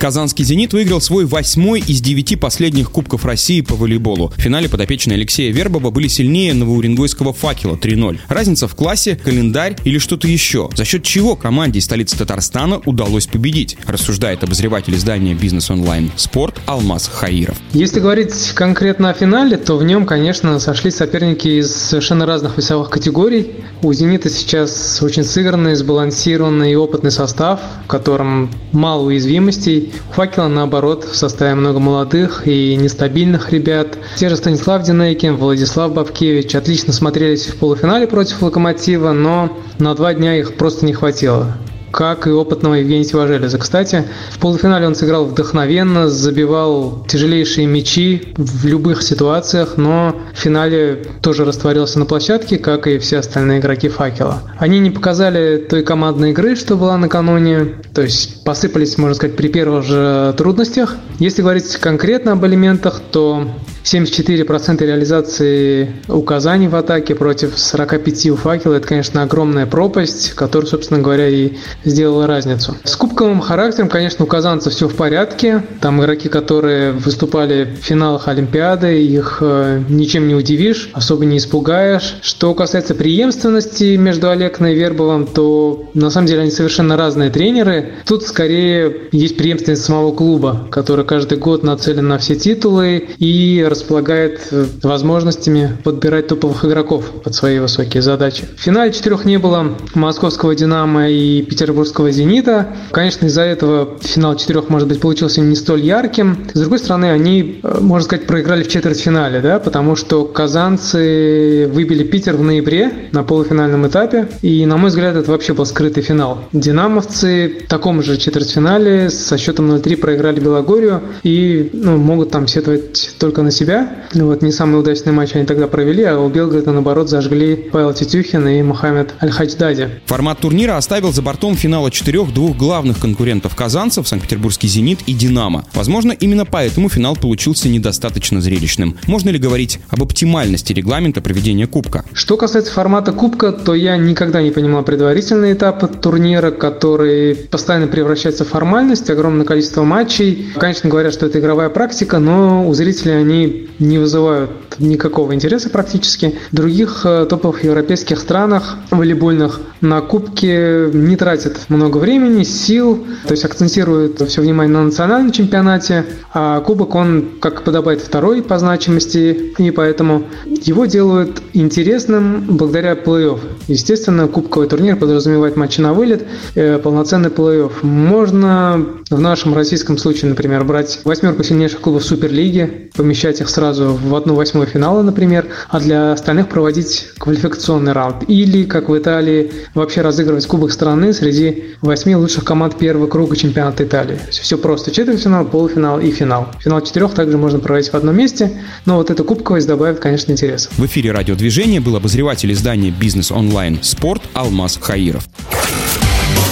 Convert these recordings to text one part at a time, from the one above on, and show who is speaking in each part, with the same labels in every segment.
Speaker 1: Казанский «Зенит» выиграл свой восьмой из девяти последних Кубков России по волейболу. В финале подопечные Алексея Вербова были сильнее новоуренгойского «Факела» 3-0. Разница в классе, календарь или что-то еще. За счет чего команде столицы Татарстана удалось победить, рассуждает обозреватель издания «Бизнес онлайн Спорт» Алмаз Хаиров.
Speaker 2: Если говорить конкретно о финале, то в нем, конечно, сошли соперники из совершенно разных весовых категорий. У «Зенита» сейчас очень сыгранный, сбалансированный и опытный состав, в котором мало уязвимостей, «Факела», наоборот, в составе много молодых и нестабильных ребят. Те же Станислав Динейкин, Владислав Бабкевич отлично смотрелись в полуфинале против «Локомотива», но на два дня их просто не хватило как и опытного Евгения Сиважелеза. Кстати, в полуфинале он сыграл вдохновенно, забивал тяжелейшие мячи в любых ситуациях, но в финале тоже растворился на площадке, как и все остальные игроки «Факела». Они не показали той командной игры, что была накануне, то есть посыпались, можно сказать, при первых же трудностях. Если говорить конкретно об элементах, то 74% реализации у Казани в атаке против 45 у Факела. Это, конечно, огромная пропасть, которая, собственно говоря, и сделала разницу. С кубковым характером, конечно, у казанцев все в порядке. Там игроки, которые выступали в финалах Олимпиады, их э, ничем не удивишь, особо не испугаешь. Что касается преемственности между Олегной и Вербовым, то на самом деле они совершенно разные тренеры. Тут скорее есть преемственность самого клуба, который каждый год нацелен на все титулы и располагает э, возможностями подбирать топовых игроков под свои высокие задачи. В финале четырех не было московского «Динамо» и петербургского «Зенита». Конечно, из-за этого финал четырех, может быть, получился не столь ярким. С другой стороны, они, э, можно сказать, проиграли в четвертьфинале, да, потому что казанцы выбили Питер в ноябре на полуфинальном этапе. И, на мой взгляд, это вообще был скрытый финал. Динамовцы в таком же четвертьфинале со счетом 0-3 проиграли Белогорию и ну, могут там сетовать только на себя. Ну, вот не самый удачный матч они тогда провели, а у Белграда, наоборот, зажгли Павел Тетюхин и Мухаммед Аль-Хачдади.
Speaker 1: Формат турнира оставил за бортом финала четырех двух главных конкурентов казанцев, Санкт-Петербургский «Зенит» и «Динамо». Возможно, именно поэтому финал получился недостаточно зрелищным. Можно ли говорить об оптимальности регламента проведения Кубка?
Speaker 2: Что касается формата Кубка, то я никогда не понимал предварительный этап турнира, который постоянно превращается в формальность, огромное количество матчей. Конечно, говорят, что это игровая практика, но у зрителей они не вызывают никакого интереса практически. В других э, топовых европейских странах волейбольных на кубке не тратят много времени, сил, то есть акцентируют все внимание на национальном чемпионате, а кубок он, как подобает, второй по значимости, и поэтому его делают интересным благодаря плей-офф. Естественно, кубковый турнир подразумевает матчи на вылет, э, полноценный плей-офф. Можно в нашем российском случае, например, брать восьмерку сильнейших клубов Суперлиги, помещать их сразу в одну восьмую финала, например, а для остальных проводить квалификационный раунд. Или, как в Италии, вообще разыгрывать Кубок страны среди восьми лучших команд первого круга чемпионата Италии. Все просто. Четвертьфинал, полуфинал и финал. Финал четырех также можно проводить в одном месте, но вот эта кубковость добавит, конечно, интерес.
Speaker 1: В эфире радиодвижения был обозреватель издания «Бизнес онлайн» спорт Алмаз Хаиров.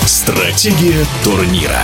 Speaker 3: Стратегия турнира.